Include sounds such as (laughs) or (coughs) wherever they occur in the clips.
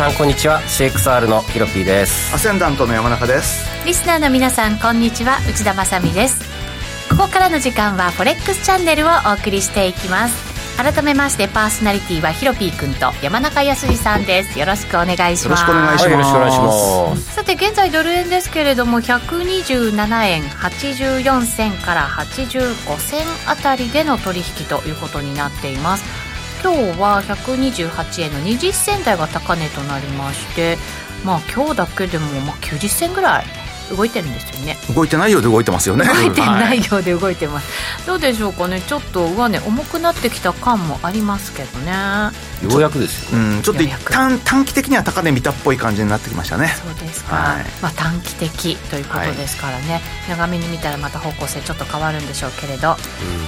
さんこんにちは。CXR のヒロピーです。アセンダントの山中です。リスナーの皆さんこんにちは。内田まさです。ここからの時間はフォレックスチャンネルをお送りしていきます。改めましてパーソナリティはヒロピー君と山中康さんです。よろしくお願いします。よろしくお願いします、はい、よろしくお願いします。さて現在ドル円ですけれども127円84銭から85銭あたりでの取引ということになっています今日は128円の20銭台が高値となりましてまあ今日だけでもまあ90銭ぐらい動いてるんですよね。動いてないようで動いてますよね。動いてないようで動いてます、はい、どうでしょうかね。ちょっと上値重くなってきた感もありますけどねようやくですよ、ね、うん、ちょっと一旦短期的には高値見たっぽい感じになってきましたね。そうですか、はい、まあ短期的ということですからね、はい、長めに見たらまた方向性ちょっと変わるんでしょうけれど、うん、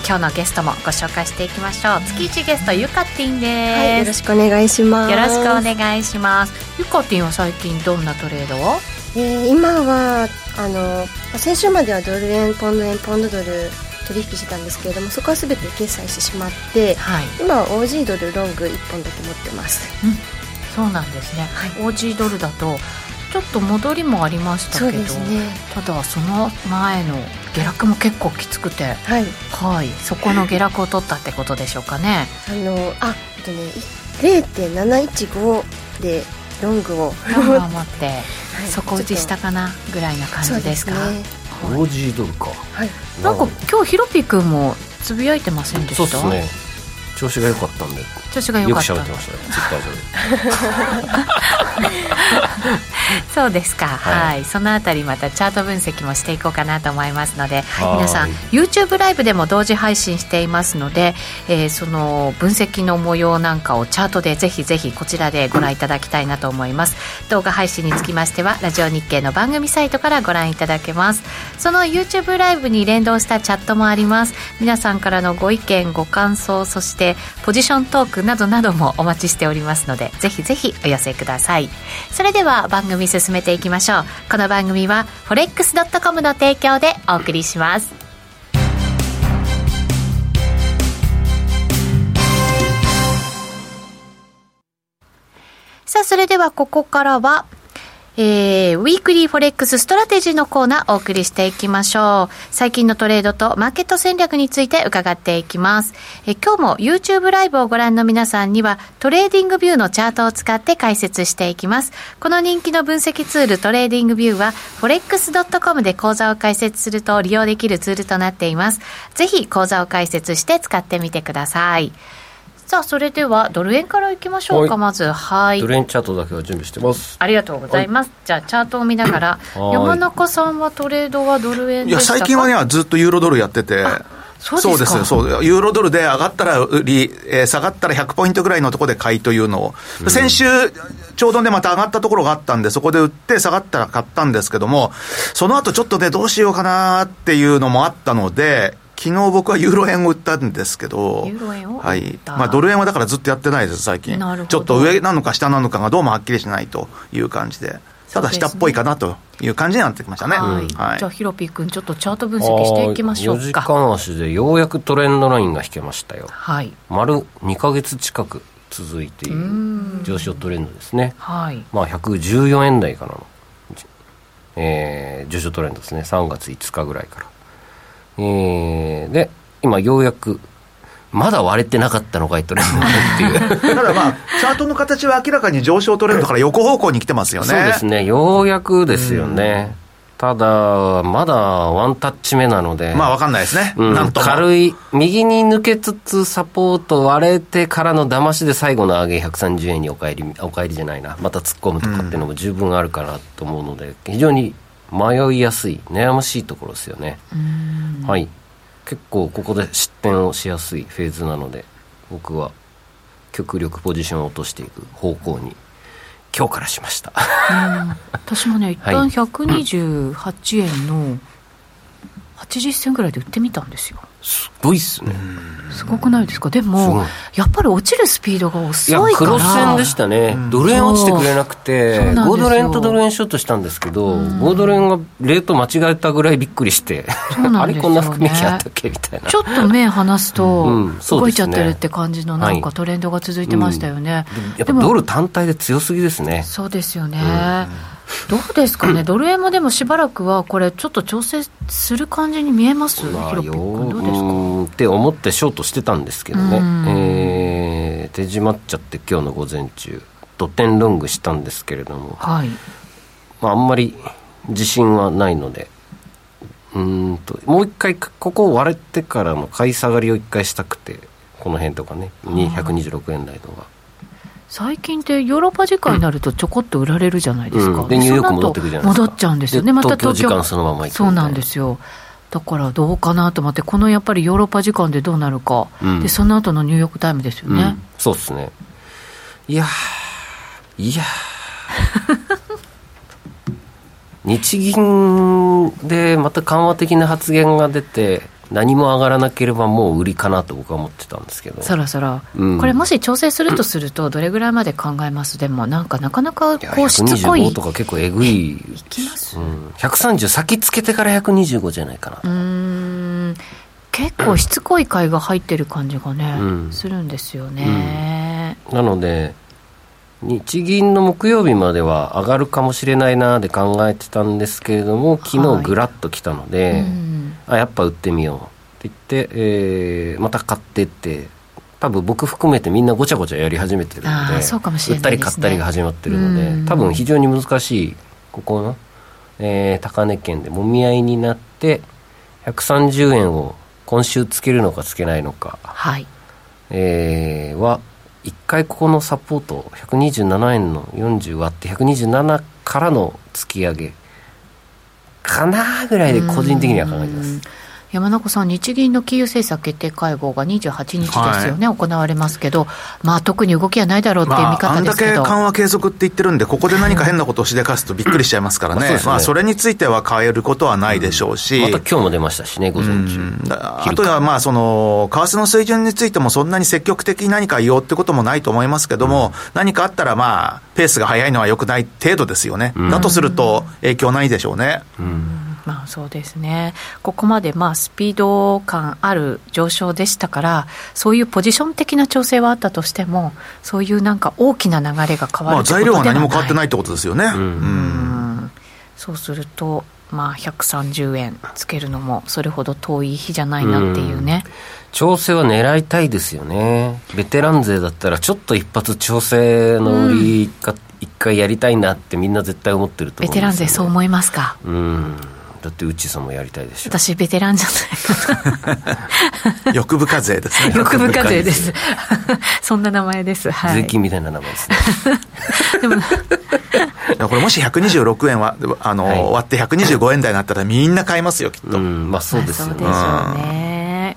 今日のゲストもご紹介していきましょう。月一ゲストゆかてぃんです、はい、よろしくお願いします。よろしくお願いします。ゆかてぃんは最近どんなトレードを？えー、今はあの先週まではドル円ポンド円ポンドドル取引してたんですけれどもそこは全て決済してしまって、はい、今は OG ドルロング1本だけ持ってます、うん、そうなんですね、はい、OG ドルだとちょっと戻りもありましたけど、ね、ただその前の下落も結構きつくて、はい、はい、そこの下落を取ったってことでしょうかね。あのあとね0.715でロングを。ロングを持って、(laughs) はい、底打ちしたかなぐらいな感じですか？オージードルか、はい、なんか今日ヒロピ君もつぶやいてませんでした？そうですね。調子が良かったんで。調子が良かった。よく喋ってましたね (laughs) (laughs) そうですか、はい、はい、そのあたりまたチャート分析もしていこうかなと思いますので皆さん YouTube ライブでも同時配信していますので、えー、その分析の模様なんかをチャートでぜひぜひこちらでご覧いただきたいなと思います。動画配信につきましてはラジオ日経の番組サイトからご覧いただけます。その YouTube ライブに連動したチャットもあります。皆さんからのご意見ご感想そしてポジショントークなどなどもお待ちしておりますのでぜひぜひお寄せください。それでは番組進めていきましょう。この番組は forex.com の提供でお送りします。さあ、それではここからは、えー、 Weekly Forex Strategy のコーナーお送りしていきましょう。最近のトレードとマーケット戦略について伺っていきます。え今日も YouTube ライブをご覧の皆さんには TradingView のチャートを使って解説していきます。この人気の分析ツール TradingView は forex.com で口座を開設すると利用できるツールとなっています。ぜひ口座を開設して使ってみてください。さあそれではドル円からいきましょうか、はい、まず。はい。ドル円チャートだけは準備してます。ありがとうございます、はい、じゃあチャートを見ながら (coughs) 山中さんはトレードはドル円いや最近はねずっとユーロドルやってて。そうですよ、そう、ユーロドルで上がったら売り、えー、下がったら100ポイントぐらいのところで買いというのを、うん、先週、ちょうどね、また上がったところがあったんで、そこで売って、下がったら買ったんですけども、その後ちょっとね、どうしようかなっていうのもあったので、昨日僕はユーロ円を売ったんですけど、はい。まあドル円はだからずっとやってないです、最近。ちょっと上なのか下なのかがどうもはっきりしないという感じで。ただ下っぽいかなという感じになってきましたね。はい。はい、じゃあヒロピー君ちょっとチャート分析していきましょうか。4時間足でようやくトレンドラインが引けましたよ。はい。丸2か月近く続いている上昇トレンドですね。はい。まあ114円台からの、えー、上昇トレンドですね。3月5日ぐらいから。えー、で、今ようやく、まだ割れてなかったのかいトレンドっていう。(laughs) ただまあ、チャートの形は明らかに上昇トレンドから横方向に来てますよね。そうですね。ようやくですよね。ただ、まだワンタッチ目なので。まあ、わかんないですね。うん、軽い、右に抜けつつサポート割れてからの騙しで最後の上げ130円にお帰り、お帰りじゃないな。また突っ込むとかっていうのも十分あるかなと思うので、非常に迷いやすい悩ましいところですよね。はい。結構ここで失点をしやすいフェーズなので僕は極力ポジションを落としていく方向に今日からしました。私もね (laughs) 一旦128円の80銭ぐらいで売ってみたんですよすごいっすね。すごくないですか？でもやっぱり落ちるスピードが遅いから。クロス円でしたね、ドル円落ちてくれなくて5ドル円とドル円ショートしたんですけど、5ドル円がレート間違えたぐらいびっくりしてあれこんな含み益あったっけみたいな。ちょっと目離すと動いちゃってるって感じのなんかトレンドが続いてましたよね、やっぱドル単体で強すぎですね。そうですよね、どうですかね、ドル円もでもしばらくは、これ、ちょっと調整する感じに見えます、まあ、ヒロピック、どうですか？って思ってショートしてたんですけどね、えー、手締まっちゃって、今日の午前中、ドテンロングしたんですけれども、はい。まあ、あんまり自信はないので。うんともう一回ここを割れてからの買い下がりを一回したくてこの辺とかね。126円台とか最近ってヨーロッパ時間になるとちょこっと売られるじゃないですか、うん、でニューヨーク戻ってくるじゃないですか戻っちゃうんですよね。また東京時間そのままそうなんですよ。だからどうかなと思ってこのやっぱりヨーロッパ時間でどうなるか、うん、でその後のニューヨークタイムですよね、うん、そうですね。いやいや (laughs) 日銀でまた緩和的な発言が出て何も上がらなければもう売りかなと僕は思ってたんですけど。そろそろ、うん、これもし調整するとするとどれぐらいまで考えますでもなんかなかなかこうしつこい。125とか結構えぐい。いきます、うん、130先つけてから125じゃないかなうん。結構しつこい買いが入ってる感じがね、うん、するんですよね、なので日銀の木曜日までは上がるかもしれないなで考えてたんですけれども昨日ぐらっときたので、はいあやっぱ売ってみようって言って、えー、また買ってって多分僕含めてみんなごちゃごちゃやり始めてるのでね、売ったり買ったりが始まってるので多分非常に難しいここの、えー、高値圏でもみ合いになって130円を今週つけるのかつけないのか、はい。えー、は1回ここのサポート127円の40割って127からの突き上げかなぐらいで個人的には考えてます。山中さん、日銀の金融政策決定会合が28日ですよね、はい、行われますけど、まあ、特に動きはないだろうっていう見方ですけど、まあ、あんだけ緩和継続って言ってるんで、ここで何か変なことをしでかすとびっくりしちゃいますからね、まあ、ね。まあ、それについては変えることはないでしょうし、うん、また今日も出ましたしね、午前中。あとはまあその、為替の水準についても、そんなに積極的に何か言おうってこともないと思いますけども、うん、何かあったら、まあ、ペースが速いのはよくない程度ですよね、うん、だとすると、影響ないでしょうね。うんまあ、そうですね、ここまでまあスピード感ある上昇でしたから、そういうポジション的な調整はあったとしても、そういうなんか大きな流れが変わるまあ材料は何も変わってないってことですよね。うん、うん。そうすると、まあ、130円つけるのも、それほど遠い日じゃないなっていうね。う調整は狙いたいですよね、ベテラン勢だったら、ちょっと一発調整の売りか、一回やりたいなってみんな絶対思ってると思うんですよ、ね、ベテラン勢そう思いますか？うんだって内さんもやりたいでしょ。私ベテランじゃない。欲深勢です。ね欲深勢です。そんな名前です、はい、税金みたいな名前ですね。でもこれもし126円はあの、はい、割って125円台になったらみんな買いますよきっと、うん、まあそうですよね、そうでしょうね、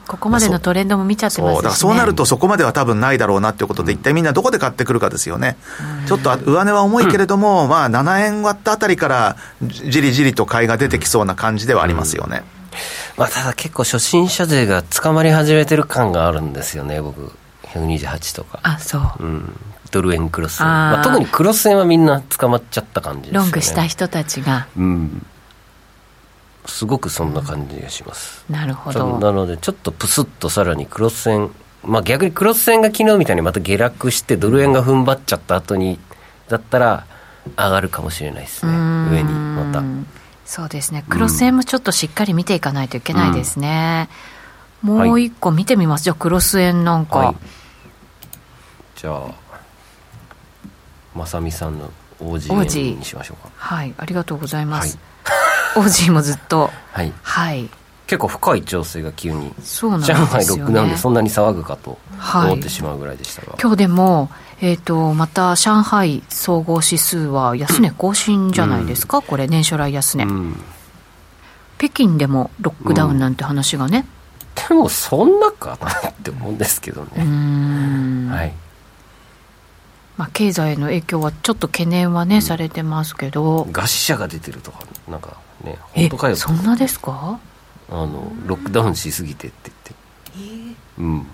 ここまでのトレンドも見ちゃってますし、ね、そうだからそうなるとそこまでは多分ないだろうなっていうことで、一体みんなどこで買ってくるかですよね、ちょっと上値は重いけれども、まあ7円割ったあたりからじりじりと買いが出てきそうな感じではありますよね。まあ、ただ結構初心者勢が捕まり始めてる感があるんですよね僕。128とか。あそう、うん、ドル円クロス円。まあ、特にクロス円はみんな捕まっちゃった感じですね。ロングした人たちが。うんすごくそんな感じがします、うん、なるほど。なのでちょっとプスッとさらにクロス円まあ逆にクロス円が昨日みたいにまた下落してドル円が踏ん張っちゃった後にだったら上がるかもしれないですね。上にまた。そうですね。クロス円もちょっとしっかり見ていかないといけないですね、うん、もう一個見てみます、はい、じゃあクロス円なんか、はい、じゃあ正美さんの OG にしましょうか。はい。ありがとうございます、はいオージーもずっと。はい、はい、結構深い調整が急に。そうなんですよ、ね、上海ロックダウンでそんなに騒ぐかと思ってしまうぐらいでしたが、はい、今日でも、えーと、また上海総合指数は安値更新じゃないですか、うん、これ年初来安値、うん、北京でもロックダウンなんて話がね、うん、でもそんなかなって思うんですけどね。はい。まあ、経済への影響はちょっと懸念はね、されてますけど。餓死者が出てるとかなんかね本当かよ。そんなですか？あのロックダウンしすぎてって言って、えー、うん。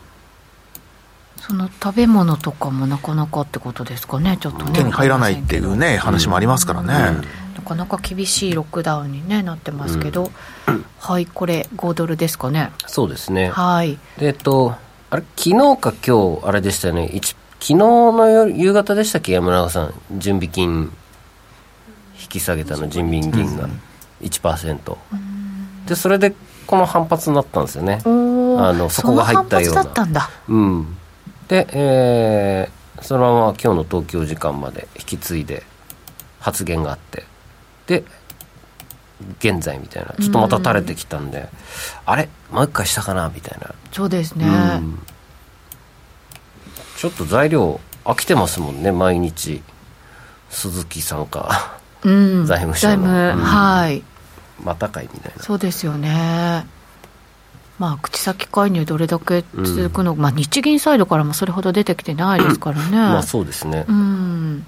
その食べ物とかもなかなかってことですかね？ちょっとね手に入らないっていうね話もありますからね、うん。うん、なかなか厳しいロックダウンに、ね、なってますけど、うん、はいこれ5ドルですかね？そうですね。はい。えっとあれ昨日か今日あれでしたよね？昨日の夕方でしたっけ？山中さん準備金引き下げたの人民銀が。1%、うん、でそれでこの反発になったんですよね。あのそこが入ったような。うん。で、えー、そのまま今日の東京時間まで引き継いで発言があって。で現在みたいな。ちょっとまた垂れてきたんで、あれ？もう一回したかな？みたいな。そうですね、ちょっと材料飽きてますもんね。毎日。鈴木さんか、うん、財務省の。財務、うん、はいまたかいみたいなそうですよねまあ、口先介入どれだけ続くの、うん、まあ、日銀サイドからもそれほど出てきてないですからね。まあそうですね。うん。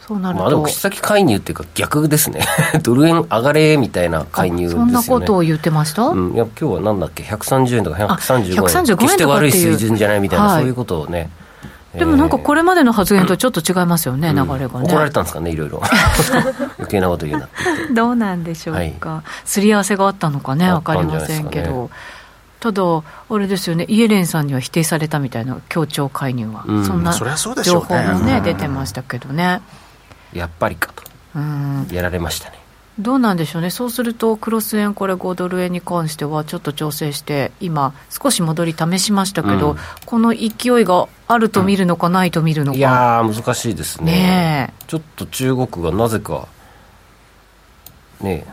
そうなると。まあでも口先介入っていうか逆ですね。(laughs) ドル円上がれみたいな介入ですよね。そんなことを言ってました、うん、いや今日はなんだっけ、130円とか135円。135円決して悪い水準じゃないみたいな、はい、そういうことをね。でもなんかこれまでの発言とちょっと違いますよね、うん、流れがね。怒られたんですかね、いろいろ。(laughs) 余計なこと言うなって。(laughs) どうなんでしょうか、はい、すり合わせがあったのかね、分かりませんけど。ただ、あれですよね、イエレンさんには否定されたみたいな協調介入は、うん、そんな情報もね、出てましたけどね。やっぱりかと、うん、やられましたね。どうなんでしょうね、そうすると、クロス円、これ、5ドル円に関しては、ちょっと調整して、今、少し戻り試しましたけど、うん、この勢いがあると見るのか、ないと見るのか、いや難しいですね。ね、ちょっと中国がなぜか、ね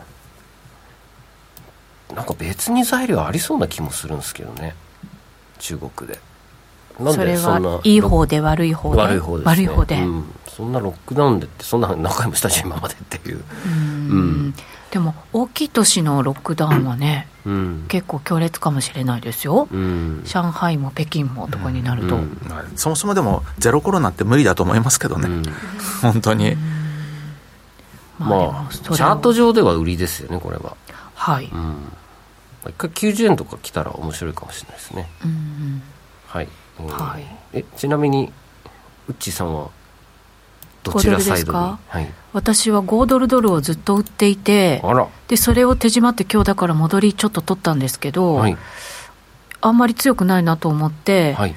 なんか別に材料ありそうな気もするんですけどね。中国でなんでそんないい方で悪い方で。悪い方で、ね、悪い方で、うん、そんなロックダウンでってそんな何回もしたし今までっていう。うん、でも大きい都市のロックダウンはね、うん、結構強烈かもしれないですよ、うん、上海も北京もとかになると、うん、そもそもでもゼロコロナって無理だと思いますけどね、本当に、まあ、チャート上では売りですよねこれは。はい、一回90円とか来たら面白いかもしれないですね、うんうん、はい、えー、はい、えちなみにウッチーさんはどちらサイドに、はい、私は5ドルドルをずっと売っていてでそれを手締まって今日だから戻りちょっと取ったんですけど、はい、あんまり強くないなと思って、はい、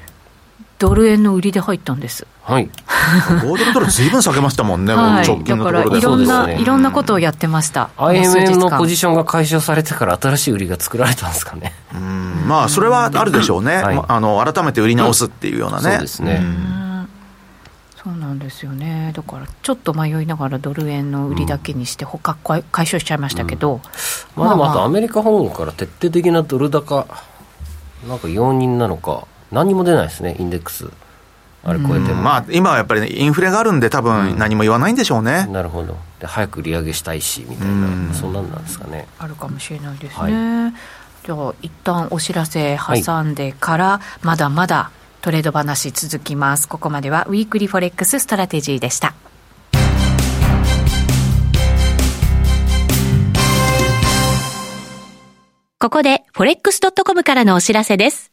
ドル円の売りで入ったんです。はい。(laughs) 5ドルドルずいぶん下げましたもんね、はい、直近のところで。だからいろんな、ね、いろんなことをやってました。IMM のポジションが解消されてから新しい売りが作られたんですかね。うん、まあそれはあるでしょうね。はい、(clears throat) あの改めて売り直すっていうようなね。そうですね。そうなんですよねだからちょっと迷いながらドル円の売りだけにして、他解消しちゃいましたけど、うん、まあでもあとアメリカ本から徹底的なドル高なんか容認なのか何も出ないですねインデックスあれ超えても、まあ、今はやっぱり、ね、インフレがあるんで、多分何も言わないんでしょうね、うん、なるほどで、早く利上げしたいしみたいな、そんなんなんですかね。あるかもしれないですね。はい、じゃあ、一旦お知らせ挟んでから、はい、まだまだトレード話続きます。ここまでは Weekly Forex Strategy でした。ここで forex.com からのお知らせです。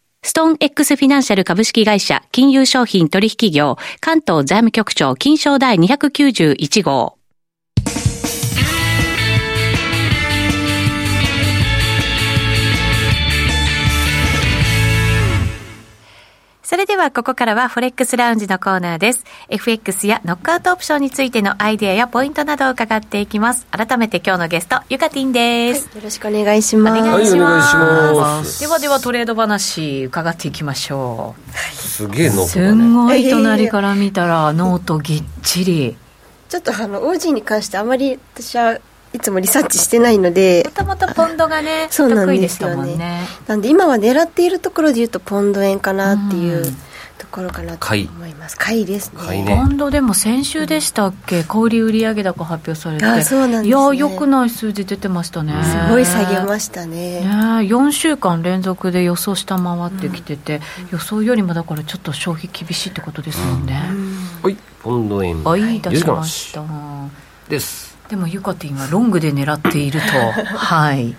ストーン X フィナンシャル株式会社金融商品取引業関東財務局長金賞第291号。それではここからは Forex Lounge のコーナーです。FX やノックアウトオプションについてのアイデアやポイントなどを伺っていきます。改めて今日のゲスト、ゆかてぃんです、はい、よろしくお願いします。お願いします。ではではトレード話伺っていきましょう。すげえノート、ね、すごい隣から見たらノートぎっちり。ちょっとあの OG に関してあまり私はいつもリサーチしてないのでもともとポンドがねそうなんですよね、ね、なんで今は狙っているところでいうとポンド円かなっていう、ところかなと思います。買いですね。ね。ポンドでも先週でしたっけ、小売売上高発表されて。あそうなんです、ね、いやよくない数字出てましたね。すごい下げましたね。ね4週間連続で予想下回ってきてて、うん、予想よりもだからちょっと消費厳しいってことですもんね、はい、ポンド円。はい出しました。ですでもユカティンはロングで狙っていると。(laughs) はい、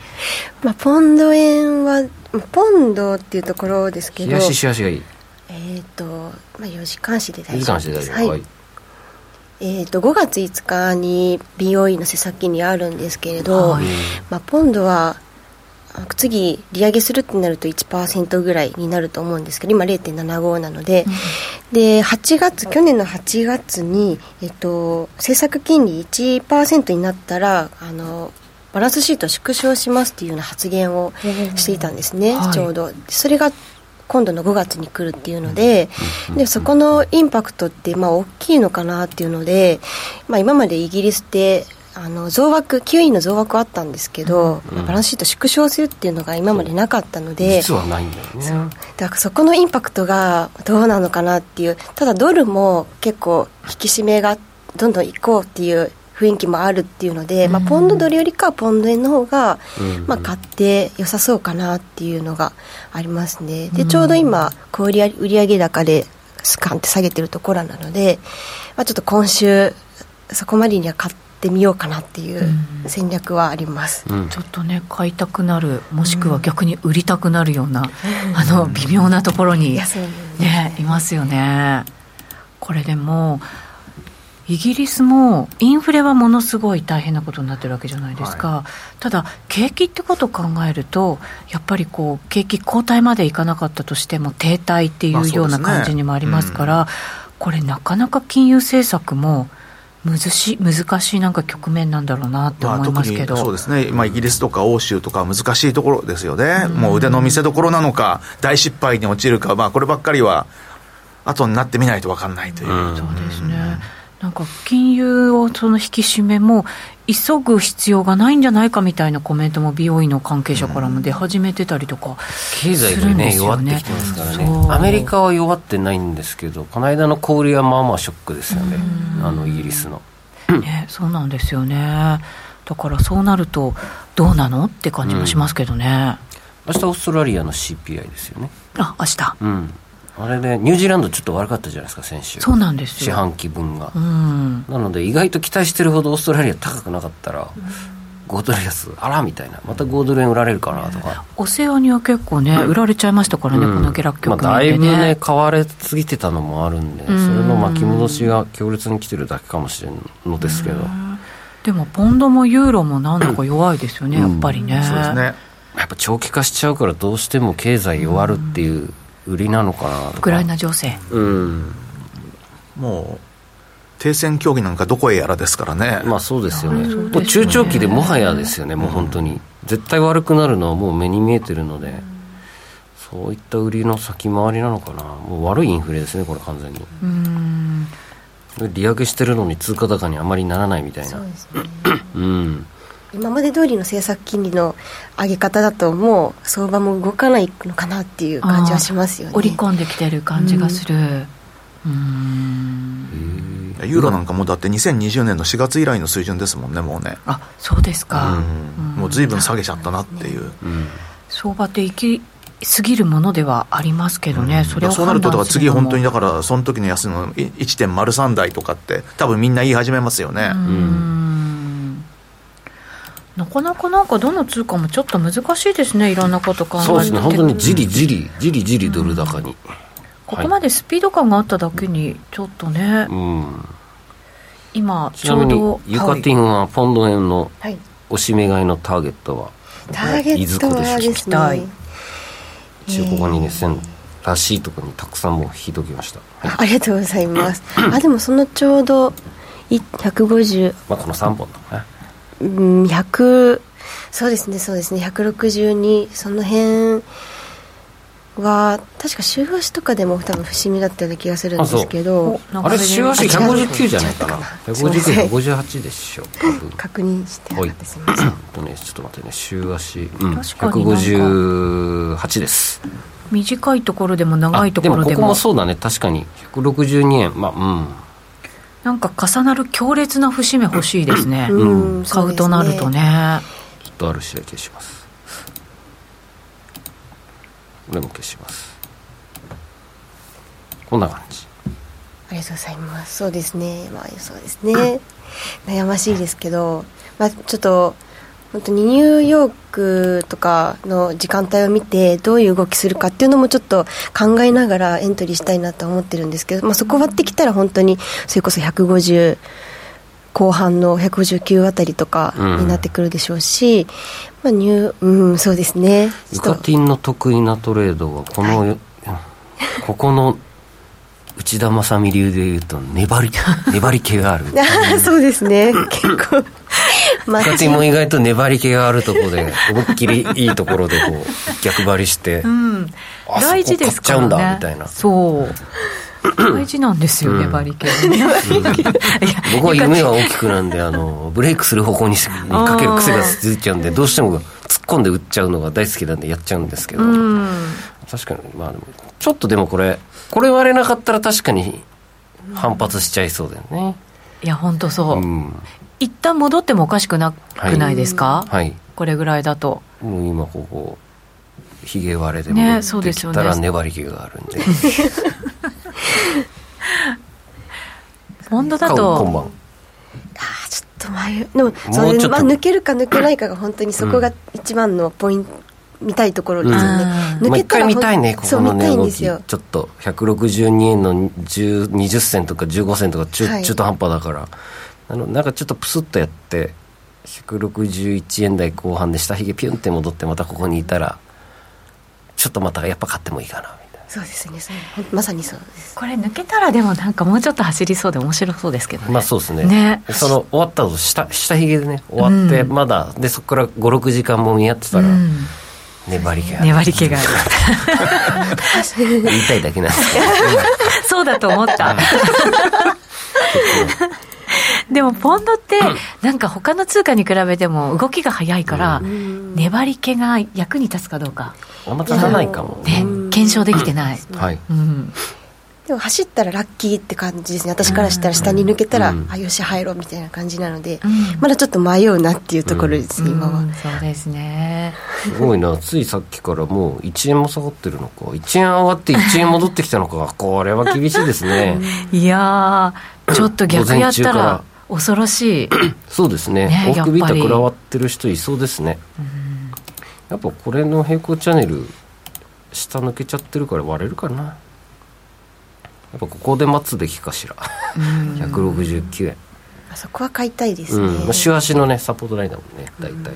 まあ、ポンド円はポンドっていうところですけど。冷やしし足がいい。えっ、ー、と、まあ、4時間足で大丈夫です。はい、はい、えーと、5月5日に BOE の施策金利あるんですけれど、はい、まあ、ポンドは次利上げするってなると1%ぐらいになると思うんですけど今0.75なので、うん、で8月去年の8月に、えっと、政策金利1%になったらあのバランスシート縮小しますっていうような発言をしていたんですね、はい、ちょうど。それが今度の5月に来るっていうのででそこのインパクトってまあ大きいのかなっていうので、まあ、今までイギリスってあの増額 QE の増額はあったんですけど、うん、バランスシート縮小するっていうのが今までなかったので実はないんだよね。だからそこのインパクトがどうなのかなっていうただドルも結構引き締めがどんどんいこうっていう雰囲気もあるっていうので、まあ、ポンドドルよりかはポンド円の方が、まあ、買って良さそうかなっていうのがありますね。でちょうど今小売売上高でスカンって下げてるところなので、まあ、ちょっと今週そこまでには買ってみようかなっていう戦略はあります、うん、ちょっとね買いたくなるもしくは逆に売りたくなるような、うん、あの微妙なところに、ね、いますよね。これでもイギリスもインフレはものすごい大変なことになってるわけじゃないですか、はい、ただ、景気ってことを考えると、やっぱりこう景気後退までいかなかったとしても、停滞っていうような感じにもありますから、まあねうん、これ、なかなか金融政策も。難しい難しいなんか局面なんだろうなって思いますけど、まあ、そうですね、まあ、イギリスとか欧州とか難しいところですよね、うん、もう腕の見せ所なのか、大失敗に陥るか、まあ、こればっかりは後になってみないと分かんないという。うん、そうですね、なんか金融をその引き締めも急ぐ必要がないんじゃないかみたいなコメントも美容院の関係者からも出始めてたりとか、経済がね弱ってきてますからね。アメリカは弱ってないんですけどこの間の小売りはまあまあショックですよね。あのイギリスの、ね、そうなんですよね。だからそうなるとどうなのって感じもしますけどね、うん、明日オーストラリアの CPI ですよね。あ明日。うんあれでニュージーランドちょっと悪かったじゃないですか先週。そうなんです四半期分が、うん、なので意外と期待してるほどオーストラリア高くなかったら、5ドル安あらみたいな。また5ドル円売られるかなとか。オセアニア結構ね、売られちゃいましたからね、うん、この下落局面で、ね、まあ、だいぶね買われすぎてたのもあるんで、それの巻き戻しが強烈に来てるだけかもしれんのですけど、でもポンドもユーロもなんだか弱いですよね、やっぱりね、そうですね。やっぱ長期化しちゃうからどうしても経済弱るっていう売りなのかなウクライナ情勢。うん。もう停戦協議なんかどこへやらですからね。まあそうですよね。もう中長期でもはやですよねもう本当に。絶対悪くなるのはもう目に見えてるので。そういった売りの先回りなのかな。もう悪いインフレですねこれ完全に。うん。利上げしてるのに通貨高にあまりならないみたいな。そうですね。うん今まで通りの政策金利の上げ方だともう相場も動かないのかなっていう感じはしますよね。織り込んできてる感じがする。うん。ユーロなんかもだって2020年の4月以来の水準ですもんねもうね。あそうですか、もう随分下げちゃったなっていう、相場って行き過ぎるものではありますけどね、うん、それをそうなると、だから次、本当にだから、その時の安の1.03台とかって、多分みんな言い始めますよね。うんなかなかなんかどの通貨もちょっと難しいですね。いろんなこと考えてそうですね。本当にじりじりじりじりドル高に、うん、ここまでスピード感があっただけにちょっとね、うん、今ちょうどユカティンはポンド円のおしめ買いのターゲットは、ターゲットはですね。一応ここにね線らしいところにたくさんもう引いときました、はい、ありがとうございます。あでもそのちょうど150まあこの3本だねうん100そうですねそうですね162その辺は確か週足とかでも多分節目だったような気がするんですけどあれ週足159じゃないかな。15958でしょ多分確認してなかった。すみません。と (coughs) ねちょっと待ってね。週足、うん、158です。短いところでも長いところでも。でもここもそうだね。確かに。162円。まあうんなんか重なる強烈な節目欲しいですね、うん、買うとなるとね。ちょっとある試合消します。これも消します。こんな感じ。ありがとうございます。そうですね。まあそうですね。悩ましいですけど、まあ、ちょっと本当にニューヨークとかの時間帯を見てどういう動きするかっていうのもちょっと考えながらエントリーしたいなと思ってるんですけど、まあ、そこ割ってきたら本当にそれこそ150後半の159あたりとかになってくるでしょうし、まあ、ニュー、うん、そうですね。ユカティンの得意なトレードは、この、はい、ここの内田正美流でいうと、粘り、(laughs) 粘り気がある。(laughs) そうですね、結構。ユカティンも意外と粘り気があるところで、思いっきりいいところでこう、逆張りして、うん、大事ですからね。っちゃうんだ、みたいな。そう。大事なんですよ、粘り系、(laughs) 僕は夢は大きくなんであのブレイクする方向にかける癖がついちゃうんでどうしても突っ込んで打っちゃうのが大好きなんでやっちゃうんですけど、確かに。まあちょっとでもこれこれ割れなかったら確かに反発しちゃいそうだよね。いや本当そう、うん、一旦戻ってもおかしくなくないですか、はい、これぐらいだと。もう今ここひげ割れで戻ってきたら粘り気があるんで、ね (laughs) 本当だと。今晩。あちょっと迷うでもそれ、まあ、抜けるか抜けないかが本当にそこが一番のポイント、見たいところですよね、うん、抜けたら見たいねここの値動き。ちょっと162円の20銭とか15銭とか中はい、中途半端だから。あのなんかちょっとプスッとやって161円台後半で下ひげピュンって戻ってまたここにいたらちょっとまたやっぱ買ってもいいかなそうですねまさにそうです。これ抜けたらでもなんかもうちょっと走りそうで面白そうですけどね。まあそうですね。ね。その終わった後下下ひげでね終わって、まだでそこから56時間も見合ってたら、うん粘り気が粘り気がある。(laughs) 言いたいだけなんです。け (laughs) どそうだと思った。(laughs) でもポンドってなんか他の通貨に比べても動きが早いから、粘り気が役に立つかどうか。あんま立たないかも。ね検証できてない、はい、うんでも走ったらラッキーって感じですね。私からしたら下に抜けたら、うん、あよし入ろうみたいな感じなので、うん、まだちょっと迷うなっていうところですね、うん、今は、そうですね。すごいな。(laughs) ついさっきからもう1円も下がってるのか。1円上がって1円戻ってきたのか。(laughs) これは厳しいですね。いやちょっと逆やったら恐ろしい。(coughs) そうですね。ね大首板食らわってる人いそうですね、やっぱこれの平行チャンネル下抜けちゃってるから割れるかな。やっぱここで待つべきかしら。169円。あそこは買いたいですね、うん、週足のねサポートラインだもんね大体、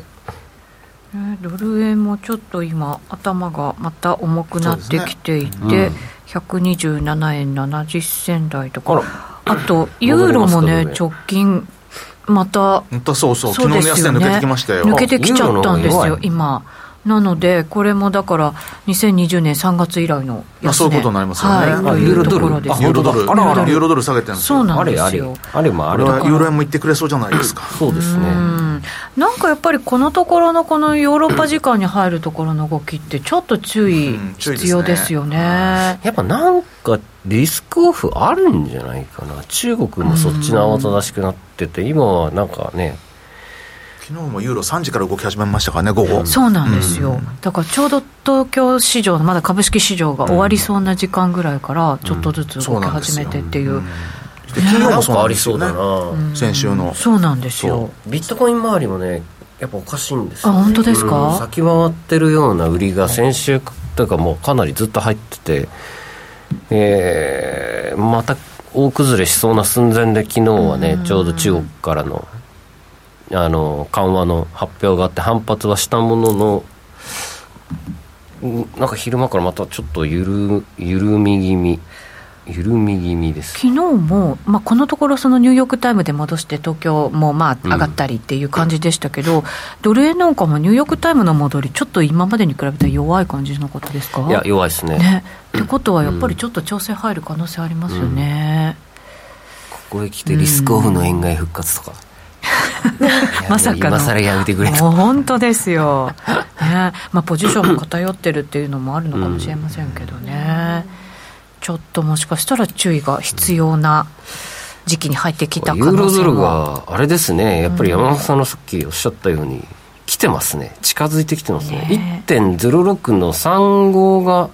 うん、ドル円もちょっと今頭がまた重くなってきていて、ね。うん、127円70銭台とか。あとユーロもね直近また本当そうそう。昨日の安値抜けてきましたよ。抜けてきちゃったんですよ今なので、これもだから、2020年3月以来の安値、そういうことになりますよね、はい、ユーロドル、ユーロドル、あらあら、ユーロドル。下げてるんですよ、そうなんですよ、あれもあれはユーロ円も行ってくれそうじゃないですか、(coughs) そうですね。なんかやっぱりこのところのこのヨーロッパ時間に入るところの動きって、ちょっと注意必要ですよね,、やっぱなんかリスクオフあるんじゃないかな、中国もそっちの慌ただしくなってて、今はなんかね、昨日もユーロ3時から動き始めましたからね、午後。そうなんですよ、うん、だからちょうど東京市場、まだ株式市場が終わりそうな時間ぐらいから、ちょっとずつ動き始めてっていう。昨日もそうありそうだな、先週の。そうなんですよ。ビットコイン周りもねやっぱおかしいんですよ、ね、あ本当ですか、うん、先回ってるような売りが先週というかもうかなりずっと入っててえー、また大崩れしそうな寸前で昨日はねちょうど中国からのあの緩和の発表があって反発はしたもののなんか昼間からまたちょっとゆる緩み気味緩み気味です。昨日も、まあ、このところそのニューヨーク・タイムで戻して東京もまあ上がったりっていう感じでしたけど、うん、ドル円なんかもニューヨーク・タイムの戻りちょっと今までに比べたら弱い感じのことですか？いや弱いですね。ね。ってことはやっぱりちょっと調整入る可能性ありますよね、うん、ここへ来てリスクオフの円買い復活とか、まさかの。今更やめてくれもう本当ですよ、ね。まあ、ポジションも偏ってるっていうのもあるのかもしれませんけどね、ちょっともしかしたら注意が必要な時期に入ってきた可能性ユーロドルがあれですね。やっぱり山本さんのさっきおっしゃったように、来てますね。近づいてきてますね。ね。1.06の35が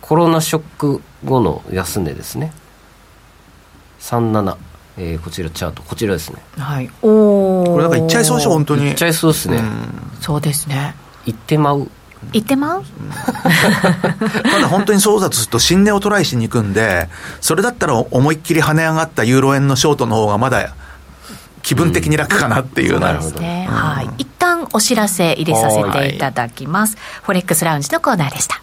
コロナショック後の安値ですね。37えー、こちらチャート。こちらですね。はい。おおこれなんかいっちゃいそうでしょ本当に。いっちゃいそうですね、うそうですね。いってまう。いってまう？ただ本当にそうだとすると新値をトライしに行くんでそれだったら思いっきり跳ね上がったユーロ円のショートの方がまだ気分的に楽かなっていう、うん、なるほど、ね、はい、一旦お知らせ入れさせていただきます、フォレックスラウンジのコーナーでした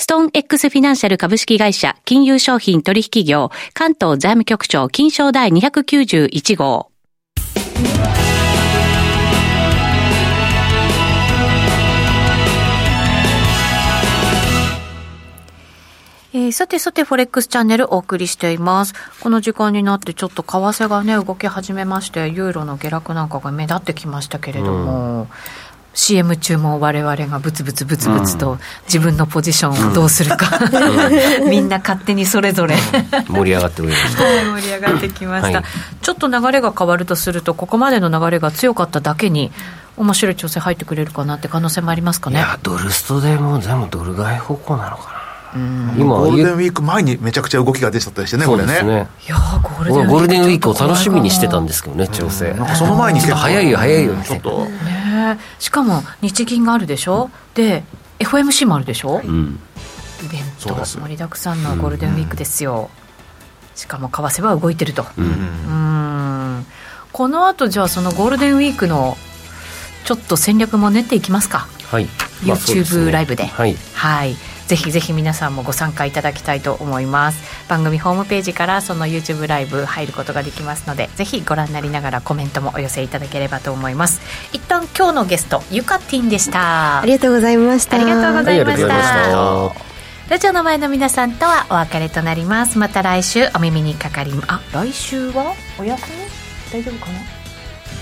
ストーン X フィナンシャル株式会社金融商品取引業関東財務局長金賞第291号。えー、さてさて、フォレックスチャンネルお送りしています。この時間になってちょっと為替がね、動き始めまして、ユーロの下落なんかが目立ってきましたけれども、うん CM 中も我々がブツブツブツブツと自分のポジションをどうするか、うん、(laughs) みんな勝手にそれぞれ。盛り上がっておりました。盛り上がってきました、はい、ちょっと流れが変わるとするとここまでの流れが強かっただけに面白い調整入ってくれるかなって可能性もありますかね。いやドルストでもう全部ドル買い方向なのかな。今ゴールデンウィーク前にめちゃくちゃ動きが出ちゃったりしてね、これね。ね。いやゴールデンゴールデンウィークを楽しみにしてたんですけどね、調整。なんかその前に結構早いよ、早いよ、ちょっと。ねしかも日銀があるでしょ、で、FMC もあるでしょ、うん、イベント盛りだくさんのゴールデンウィークですよ。しかも為替は動いてると。うん。この後じゃあそのゴールデンウィークのちょっと戦略も練っていきますか？はい。YouTube ライブで。はい。はいぜひぜひ皆さんもご参加いただきたいと思います。番組ホームページからその YouTube ライブ入ることができますのでぜひご覧になりながらコメントもお寄せいただければと思います。一旦今日のゲストゆかティンでした。ありがとうございました。ありがとうございました、ラジオの前の皆さんとはお別れとなります。また来週お耳にかかりあ来週は？お休み？大丈夫かな？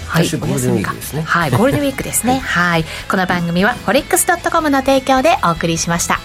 はい、ゴールデンウィークですね。はい、ゴールデンウィークですね。(laughs) はい、この番組はフォレックスドットコムの提供でお送りしました。